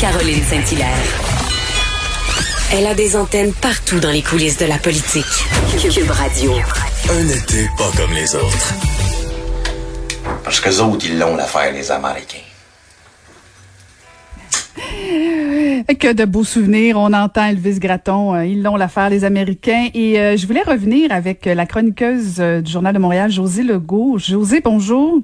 Caroline Saint-Hilaire. Elle a des antennes partout dans les coulisses de la politique. Cube Radio. Un été pas comme les autres. Parce que autres, ils l'ont l'affaire, les Américains. Que de beaux souvenirs. On entend Elvis Gratton. euh, ils l'ont l'affaire, les Américains. Et euh, je voulais revenir avec euh, la chroniqueuse euh, du Journal de Montréal, Josée Legault. Josée, bonjour.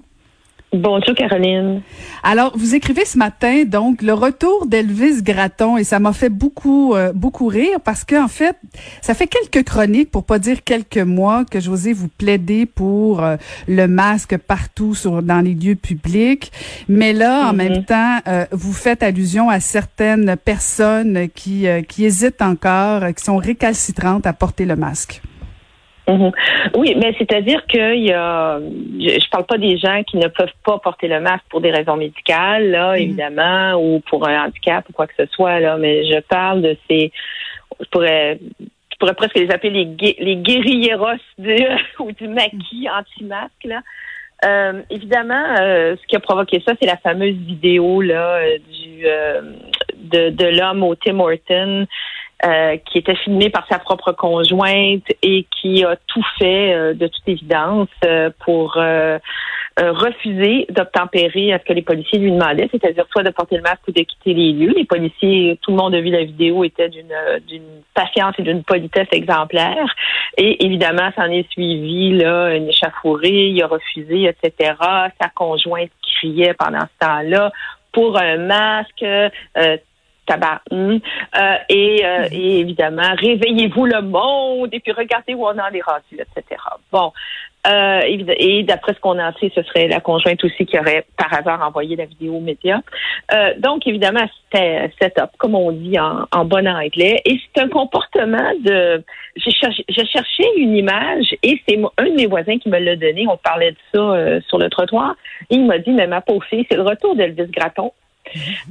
Bonjour Caroline. Alors, vous écrivez ce matin, donc, le retour d'Elvis Gratton, et ça m'a fait beaucoup, euh, beaucoup rire parce qu'en fait, ça fait quelques chroniques, pour pas dire quelques mois, que José vous plaidez pour euh, le masque partout sur, dans les lieux publics. Mais là, en même temps, euh, vous faites allusion à certaines personnes qui, euh, qui hésitent encore, euh, qui sont récalcitrantes à porter le masque. Mhm. Oui, mais c'est-à-dire qu'il y a, je, je parle pas des gens qui ne peuvent pas porter le masque pour des raisons médicales, là, Mhm. évidemment, ou pour un handicap ou quoi que ce soit, là, mais je parle de ces, je pourrais, je pourrais presque les appeler les, les guérilleros du, ou du maquis anti-masque, là. Euh, évidemment, euh, ce qui a provoqué ça, c'est la fameuse vidéo là du euh, de, de l'homme au Tim Horton euh, qui était filmé par sa propre conjointe et qui a tout fait, euh, de toute évidence, euh, pour euh, euh, refuser d'obtempérer à ce que les policiers lui demandaient, c'est-à-dire soit de porter le masque ou de quitter les lieux. Les policiers, tout le monde a vu la vidéo, étaient d'une euh, d'une patience et d'une politesse exemplaire. Et évidemment, s'en est suivi là une échafourée, il a refusé, etc. Sa conjointe criait pendant ce temps-là pour un masque. Euh, hum. Euh, et, euh, évidemment, réveillez-vous le monde et puis regardez où on en est rendu, etc. Bon. Euh, et d'après ce qu'on en sait, ce serait la conjointe aussi qui aurait par hasard envoyé la vidéo aux médias. Euh, donc, évidemment, c'était set-up, comme on dit en, bon anglais. Et c'est un comportement de... J'ai cherché, cherché une image et c'est un de mes voisins qui me l'a donné. On parlait de ça euh, sur le trottoir. Et il m'a dit, mais ma pauvre fille, c'est le retour d'Elvis Gratton.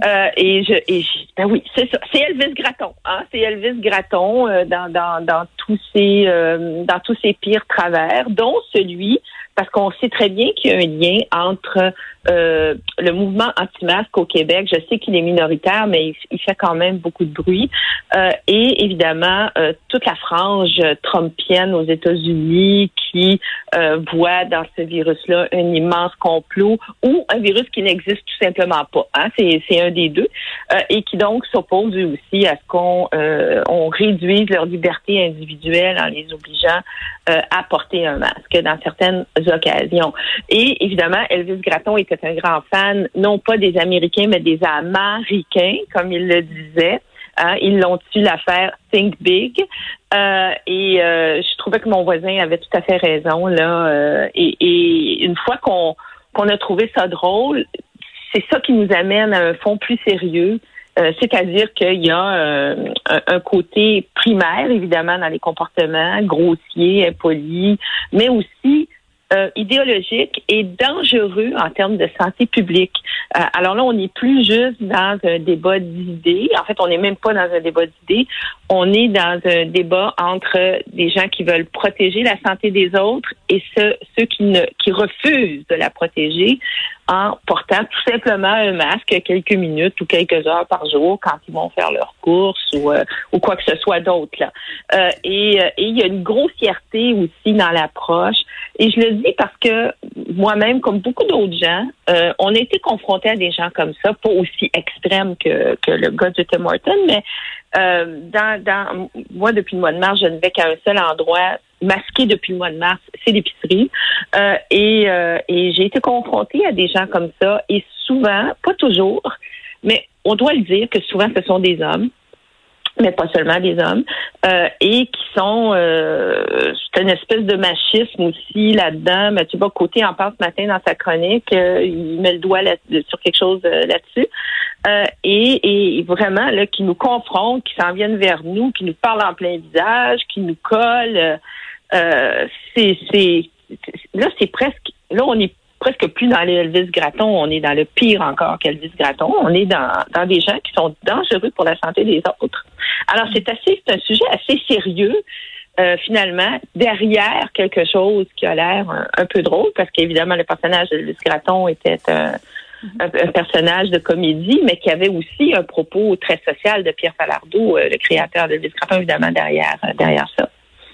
Euh, et je, et je- ben oui, c'est ça, c'est Elvis Gratton, hein, c'est Elvis Gratton euh, dans, tous ses euh, dans tous ses pires travers, dont celui parce qu'on sait très bien qu'il y a un lien entre le mouvement anti-masque au Québec. Je sais qu'il est minoritaire, mais il, il fait quand même beaucoup de bruit. Et évidemment, toute la frange trumpienne aux États-Unis qui euh, voit dans ce virus-là un immense complot ou un virus qui n'existe tout simplement pas. Hein? C'est, un des deux. Euh, et qui donc s'oppose eux aussi à ce qu'on euh, on réduise leur liberté individuelle en les obligeant euh, à porter un masque dans certaines occasions. Et évidemment, Elvis Gratton était un grand fan, non pas des Américains, mais des Américains, comme il le disait. Hein, ils l'ont tu l'affaire Think Big? Euh, et euh, je trouvais que mon voisin avait tout à fait raison. là. euh, et, et une fois qu'on qu'on a trouvé ça drôle, c'est ça qui nous amène à un fond plus sérieux. Euh, C'est-à-dire qu'il y a euh, un, un côté primaire, évidemment, dans les comportements grossiers, impolis, mais aussi euh, idéologique et dangereux en termes de santé publique. Euh, alors là, on n'est plus juste dans un débat d'idées. En fait, on n'est même pas dans un débat d'idées. On est dans un débat entre des gens qui veulent protéger la santé des autres et ceux, qui, ne, qui refusent de la protéger en portant tout simplement un masque quelques minutes ou quelques heures par jour quand ils vont faire leurs courses ou, euh, ou quoi que ce soit d'autre. Euh, et, euh, et il y a une grossièreté aussi dans l'approche. Et je le dis parce que moi-même, comme beaucoup d'autres gens, euh, on a été confrontés à des gens comme ça, pas aussi extrêmes que, que le gars de Tim Horton, mais euh, dans, dans moi, depuis le mois de mars, je ne vais qu'à un seul endroit masqué depuis le mois de mars, c'est l'épicerie. Euh, et euh, et j'ai été confrontée à des gens comme ça. Et souvent, pas toujours, mais on doit le dire que souvent, ce sont des hommes mais pas seulement des hommes, euh, et qui sont euh, c'est une espèce de machisme aussi là-dedans. Mathieu Côté en parle ce matin dans sa chronique, euh, il met le doigt sur quelque chose euh, là-dessus. et, et vraiment là, qui nous confrontent, qui s'en viennent vers nous, qui nous parlent en plein visage, qui nous collent. C'est, c'est là, c'est presque là, on est presque plus dans les Elvis Gratton, on est dans le pire encore qu'Elvis Gratton. On est dans, dans des gens qui sont dangereux pour la santé des autres. Alors, c'est assez, c'est un sujet assez sérieux. Euh, finalement, derrière quelque chose qui a l'air un, peu drôle, parce qu'évidemment, le personnage d'Elvis Gratton était un, personnage de comédie, mais qui avait aussi un propos très social de Pierre Falardeau, euh, le créateur d'Elvis Gratton, évidemment, derrière, derrière ça.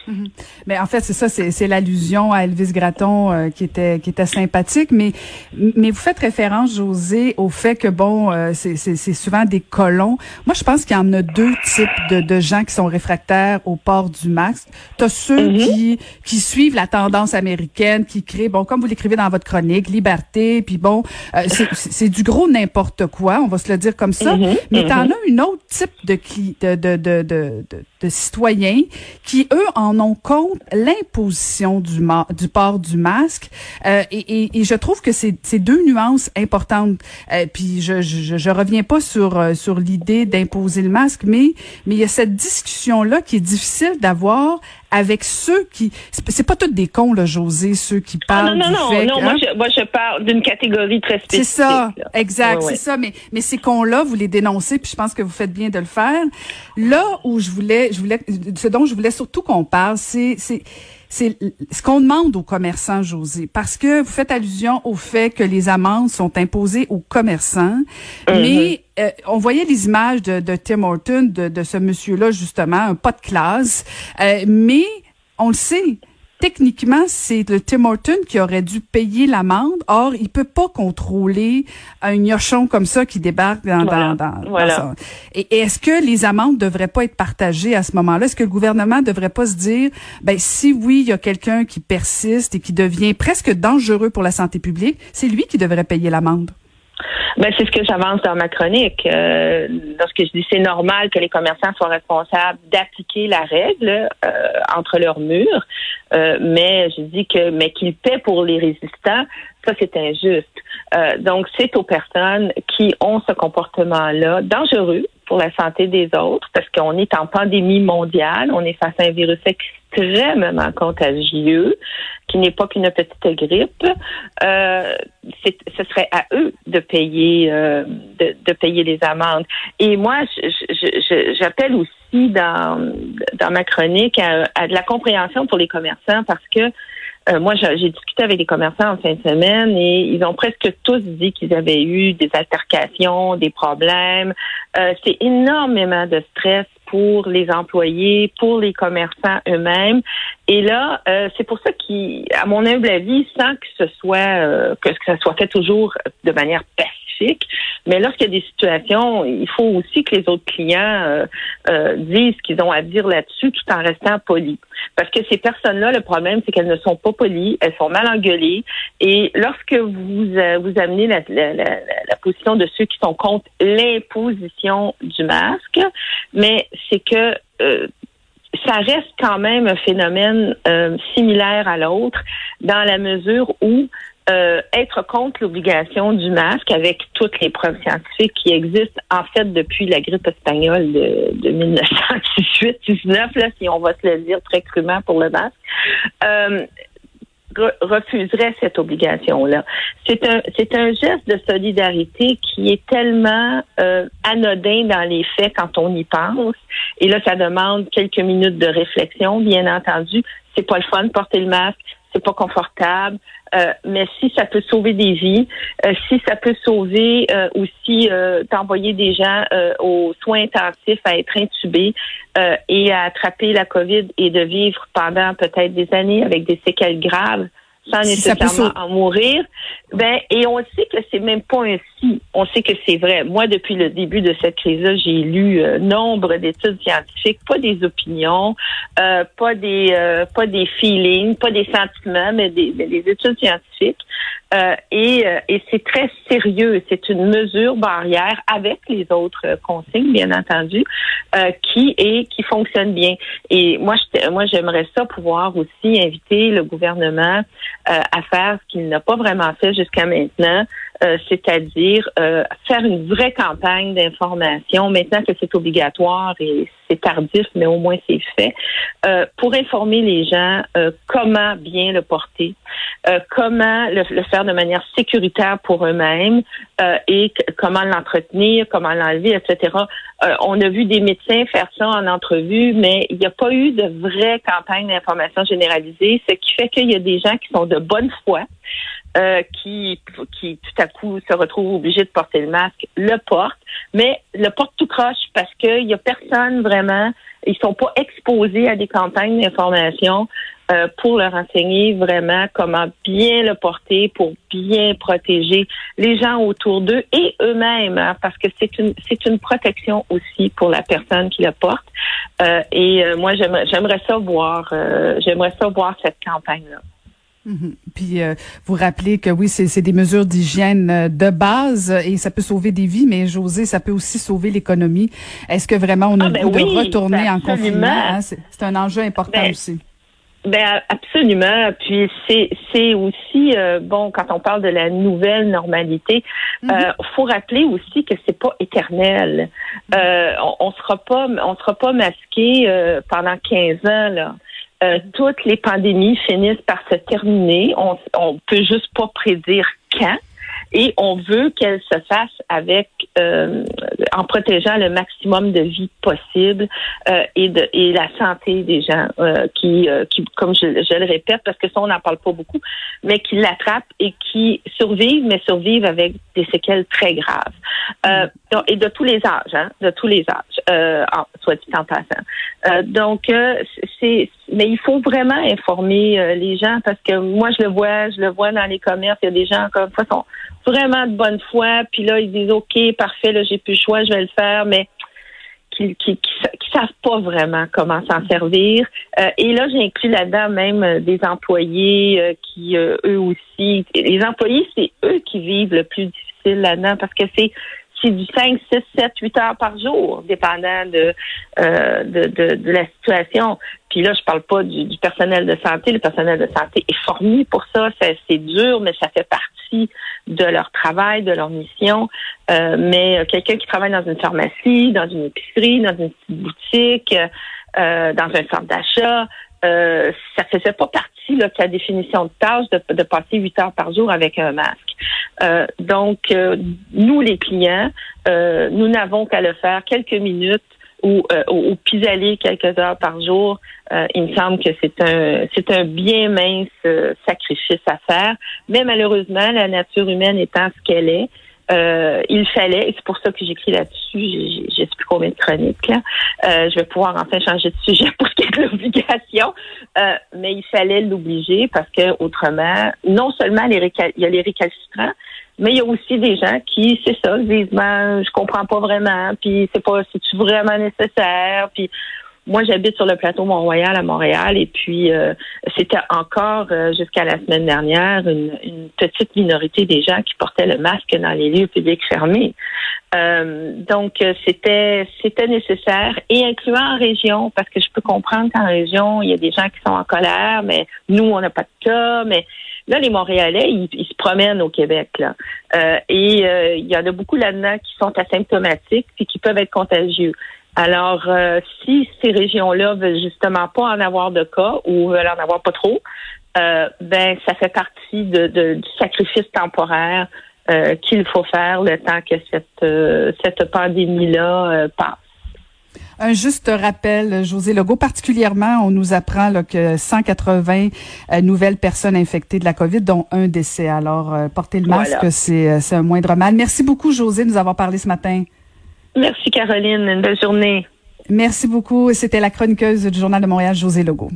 Mhm. Mais en fait, c'est ça, c'est l'allusion à Elvis Gratton euh, qui était qui était sympathique. Mais mais vous faites référence, José, au fait que bon, euh, c'est souvent des colons. Moi, je pense qu'il y en a deux types de, de gens qui sont réfractaires au port du masque. T'as ceux mhm. qui qui suivent la tendance américaine, qui créent bon, comme vous l'écrivez dans votre chronique, liberté, puis bon, euh, c'est du gros n'importe quoi. On va se le dire comme ça. Mhm. Mais t'en as une autre type de de de de, de, de citoyens qui eux en on compte l'imposition du, port du masque. Euh, et, et, je trouve que c'est deux nuances importantes. Euh, puis je, je, je, reviens pas sur euh, sur l'idée d'imposer le masque, mais mais il y a cette discussion là qui est difficile d'avoir avec ceux qui c'est pas tous des cons là José ceux qui ah, parlent non non. non non moi, hein? je, moi je parle d'une catégorie très spécifique c'est ça exact. C'est ça. Mais mais ces cons là vous les dénoncez puis je pense que vous faites bien de le faire. Là où je voulais je voulais ce dont je voulais surtout qu'on parle c'est c'est c'est ce qu'on demande aux commerçants, José, parce que vous faites allusion au fait que les amendes sont imposées aux commerçants, mm-hmm. mais euh, on voyait les images de, de Tim Horton, de, de ce monsieur-là, justement, un pas de classe, euh, mais on le sait, techniquement, c'est le Tim Horton qui aurait dû payer l'amende. Or, il peut pas contrôler un gnochon comme ça qui débarque dans, dans, dans, Et, est-ce que les amendes devraient pas être partagées à ce moment-là? Est-ce que le gouvernement devrait pas se dire, ben, si oui, il y a quelqu'un qui persiste et qui devient presque dangereux pour la santé publique, c'est lui qui devrait payer l'amende? Ben, c'est ce que j'avance dans ma chronique. Euh, lorsque je dis c'est normal que les commerçants soient responsables d'appliquer la règle euh, entre leurs murs, euh, mais je dis que mais qu'ils paient pour les résistants, ça c'est injuste. donc c'est aux personnes qui ont ce comportement-là dangereux pour la santé des autres, parce qu'on est en pandémie mondiale, on est face à un virus extrêmement contagieux, n'est pas qu'une petite grippe. Euh, ce serait à eux de payer, euh, de, de, payer les amendes. Et moi, j'appelle aussi dans, dans ma chronique à, à de la compréhension pour les commerçants, parce que euh, moi, j'ai discuté avec des commerçants en fin de semaine et ils ont presque tous dit qu'ils avaient eu des altercations, des problèmes. Euh, c'est énormément de stress pour les employés, pour les commerçants eux-mêmes. Et là, euh, c'est pour ça qu'à mon humble avis, sans que ce soit que, que ça soit fait toujours de manière passive, mais lorsqu'il y a des situations, il faut aussi que les autres clients euh, euh, disent ce qu'ils ont à dire là-dessus tout en restant polis. Parce que ces personnes-là, le problème, c'est qu'elles ne sont pas polies, elles sont mal engueulées. Et lorsque vous euh, vous amenez la, la, position de ceux qui sont contre l'imposition du masque, mais c'est que ça reste quand même un phénomène similaire à l'autre dans la mesure où euh, être contre l'obligation du masque avec toutes les preuves scientifiques qui existent en fait depuis la grippe espagnole de, de 1918-19, là, si on va se le dire très crûment pour le masque, euh, refuserait cette obligation-là. C'est un, c'est un geste de solidarité qui est tellement euh, anodin dans les faits quand on y pense. Et là, ça demande quelques minutes de réflexion, bien entendu. C'est pas le fun de porter le masque, c'est pas confortable. Euh, mais si ça peut sauver des vies, euh, si ça peut sauver euh, aussi d'envoyer des gens aux soins intensifs à être intubés et à attraper la COVID et de vivre pendant peut-être des années avec des séquelles graves, sans nécessairement en mourir. Ben, et on sait que c'est même pas ainsi. On sait que c'est vrai. Moi, depuis le début de cette crise-là, j'ai lu euh, nombre d'études scientifiques, pas des opinions, euh, pas des euh, pas des feelings, pas des sentiments, mais des, des études scientifiques. et, et c'est très sérieux. C'est une mesure barrière avec les autres consignes, bien entendu, qui est qui fonctionne bien. Et moi, moi, j'aimerais ça pouvoir aussi inviter le gouvernement à faire ce qu'il n'a pas vraiment fait jusqu'à maintenant, euh, c'est-à-dire euh, faire une vraie campagne d'information, maintenant que c'est obligatoire et c'est tardif, mais au moins c'est fait, euh, pour informer les gens comment bien le porter, comment le, faire de manière sécuritaire pour eux-mêmes et comment l'entretenir, comment l'enlever, etc. on a vu des médecins faire ça en entrevue, mais il n'y a pas eu de vraie campagne d'information généralisée, ce qui fait qu'il y a des gens qui sont de bonne foi, euh, qui, qui tout à coup se retrouve obligé de porter le masque, le porte, mais le porte tout croche parce qu'il y a personne vraiment, ils sont pas exposés à des campagnes d'information euh, pour leur enseigner vraiment comment bien le porter pour bien protéger les gens autour d'eux et eux-mêmes, hein, parce que c'est une c'est une protection aussi pour la personne qui le porte. Euh, et moi j'aimerais j'aimerais ça voir j'aimerais ça voir cette campagne là. Mhm. Puis euh, vous rappelez que oui, c'est des mesures d'hygiène euh, de base et ça peut sauver des vies, mais José, ça peut aussi sauver l'économie. Est-ce que vraiment on a ah, ben de retourner en confinement hein? C'est un enjeu important ben, aussi. Ben absolument. Puis c'est c'est aussi euh, bon quand on parle de la nouvelle normalité, il mhm. faut rappeler aussi que c'est pas éternel. Mhm. on, on sera pas on sera pas masqué pendant 15 ans là. Euh, toutes les pandémies finissent par se terminer. On, on peut juste pas prédire quand. Et on veut qu'elle se fasse avec euh, en protégeant le maximum de vie possible euh, et de et la santé des gens euh, qui qui comme je, je, le répète parce que ça on n'en parle pas beaucoup mais qui l'attrapent et qui survivent mais survivent avec des séquelles très graves. Et de tous les âges hein, de tous les âges soit dit en passant. Donc c'est mais il faut vraiment informer les gens parce que moi je le vois je le vois dans les commerces. Il y a des gens comme fois sont vraiment de bonne foi, puis là, ils disent OK, parfait, là, j'ai plus le choix, je vais le faire, mais qui qui, savent pas vraiment comment s'en servir. Euh, et là, j'inclus là-dedans même euh, des employés euh, qui, eux aussi, les employés, c'est eux qui vivent le plus difficile là-dedans parce que c'est du 5, 6, 7, 8 heures par jour, dépendant de, de, de, la situation. Puis là, je parle pas du, personnel de santé. Le personnel de santé est formé pour ça. C'est dur, mais ça fait partie de leur travail, de leur mission. Euh, mais quelqu'un qui travaille dans une pharmacie, dans une épicerie, dans une petite boutique, euh, dans un centre d'achat, euh, ça faisait pas partie de sa définition de tâche de, passer huit heures par jour avec un masque. Euh, donc, nous, les clients, nous n'avons qu'à le faire quelques minutes ou, ou pis-aller quelques heures par jour euh, il me semble que c'est un c'est un bien mince euh, sacrifice à faire. Mais malheureusement, la nature humaine étant ce qu'elle est, euh, il fallait, et c'est pour ça que j'écris là-dessus, je sais plus combien de chroniques là, je vais pouvoir enfin changer de sujet pour l'obligation, mais il fallait l'obliger parce que autrement, non seulement les il y a les récalcitrants, mais il y a aussi des gens qui, c'est ça, disent ben, je comprends pas vraiment, puis c'est pas c'est vraiment nécessaire, puis moi, j'habite sur le plateau Mont-Royal à Montréal et puis euh, c'était encore euh, jusqu'à la semaine dernière une, petite minorité des gens qui portaient le masque dans les lieux publics fermés. Euh, donc c'était c'était nécessaire et incluant en région parce que je peux comprendre qu'en région il y a des gens qui sont en colère, mais nous on n'a pas de cas, mais Là, les Montréalais, ils, se promènent au Québec. Là. et il y en a beaucoup là-dedans qui sont asymptomatiques et qui peuvent être contagieux. Alors, euh, si ces régions-là veulent justement pas en avoir de cas ou veulent en avoir pas trop, euh, ben ça fait partie de, du sacrifice temporaire euh, qu'il faut faire le temps que cette cette pandémie-là passe. Un juste rappel, José Legault, particulièrement, on nous apprend là, que 180 nouvelles personnes infectées de la COVID, dont un décès. Alors, porter le masque, c'est un moindre mal. Merci beaucoup, José, de nous avoir parlé ce matin. Merci Caroline, une belle journée. Merci beaucoup. C'était la chroniqueuse du Journal de Montréal, José Legault.